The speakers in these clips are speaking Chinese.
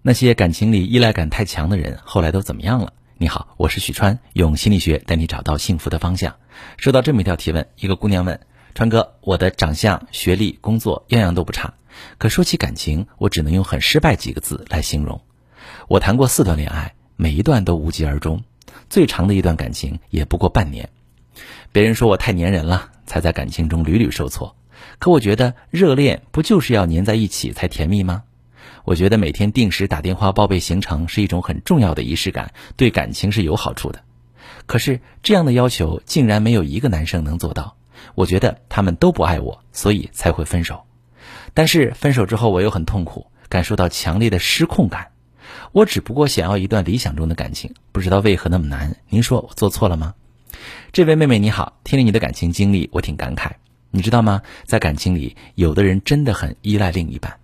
那些感情里依赖感太强的人，后来都怎么样了？你好，我是许川，用心理学带你找到幸福的方向。收到这么一条提问，一个姑娘问川哥：“我的长相、学历、工作样样都不差，可说起感情，我只能用很失败几个字来形容。我谈过四段恋爱，每一段都无疾而终，最长的一段感情也不过半年。别人说我太粘人了，才在感情中屡屡受挫。可我觉得热恋不就是要粘在一起才甜蜜吗？”我觉得每天定时打电话报备行程是一种很重要的仪式感，对感情是有好处的。可是这样的要求竟然没有一个男生能做到。我觉得他们都不爱我，所以才会分手。但是分手之后我又很痛苦，感受到强烈的失控感。我只不过想要一段理想中的感情，不知道为何那么难。您说我做错了吗？这位妹妹你好，听了你的感情经历，我挺感慨。你知道吗？在感情里，有的人真的很依赖另一半。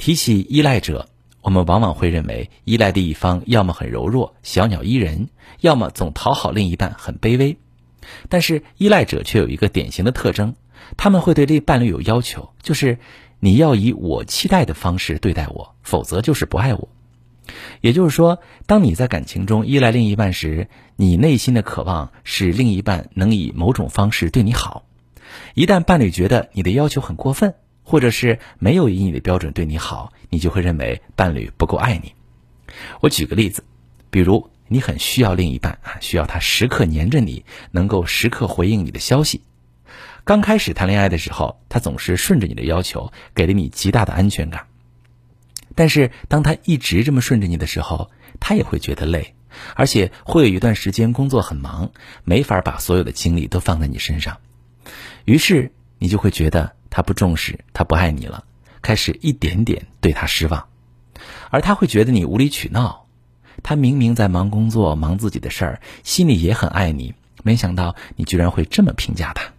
提起依赖者，我们往往会认为依赖的一方要么很柔弱、小鸟依人，要么总讨好另一半，很卑微。但是依赖者却有一个典型的特征，他们会对这伴侣有要求，就是你要以我期待的方式对待我，否则就是不爱我。也就是说，当你在感情中依赖另一半时，你内心的渴望是另一半能以某种方式对你好。一旦伴侣觉得你的要求很过分，或者是没有以你的标准对你好，你就会认为伴侣不够爱你。我举个例子，比如你很需要另一半啊，需要他时刻黏着你，能够时刻回应你的消息。刚开始谈恋爱的时候，他总是顺着你的要求，给了你极大的安全感。但是当他一直这么顺着你的时候，他也会觉得累，而且会有一段时间工作很忙，没法把所有的精力都放在你身上。于是你就会觉得。他不重视，他不爱你了，开始一点点对他失望，而他会觉得你无理取闹。他明明在忙工作、忙自己的事儿，心里也很爱你，没想到你居然会这么评价他。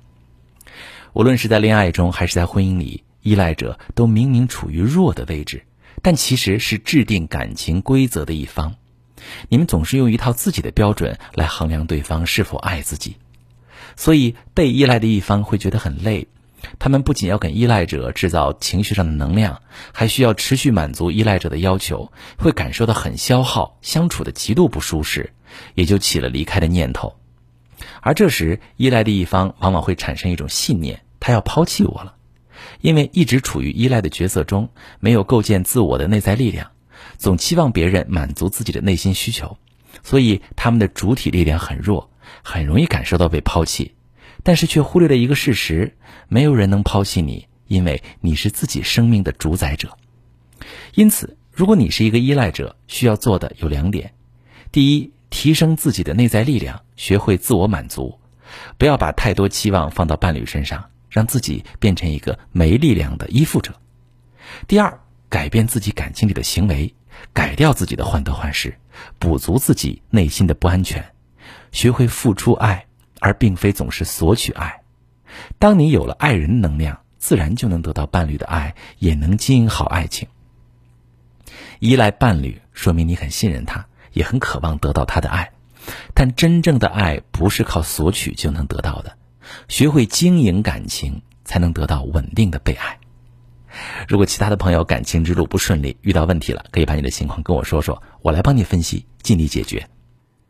无论是在恋爱中还是在婚姻里，依赖者都明明处于弱的位置，但其实是制定感情规则的一方。你们总是用一套自己的标准来衡量对方是否爱自己，所以被依赖的一方会觉得很累。他们不仅要给依赖者制造情绪上的能量，还需要持续满足依赖者的要求，会感受到很消耗，相处的极度不舒适，也就起了离开的念头。而这时，依赖的一方往往会产生一种信念：他要抛弃我了，因为一直处于依赖的角色中，没有构建自我的内在力量，总期望别人满足自己的内心需求，所以他们的主体力量很弱，很容易感受到被抛弃。但是却忽略了一个事实：没有人能抛弃你，因为你是自己生命的主宰者。因此，如果你是一个依赖者，需要做的有两点：第一，提升自己的内在力量，学会自我满足，不要把太多期望放到伴侣身上，让自己变成一个没力量的依附者；第二，改变自己感情里的行为，改掉自己的患得患失，补足自己内心的不安全，学会付出爱。而并非总是索取爱。当你有了爱人能量，自然就能得到伴侣的爱，也能经营好爱情。依赖伴侣，说明你很信任他，也很渴望得到他的爱。但真正的爱不是靠索取就能得到的，学会经营感情，才能得到稳定的被爱。如果其他的朋友感情之路不顺利，遇到问题了，可以把你的情况跟我说说，我来帮你分析，尽力解决。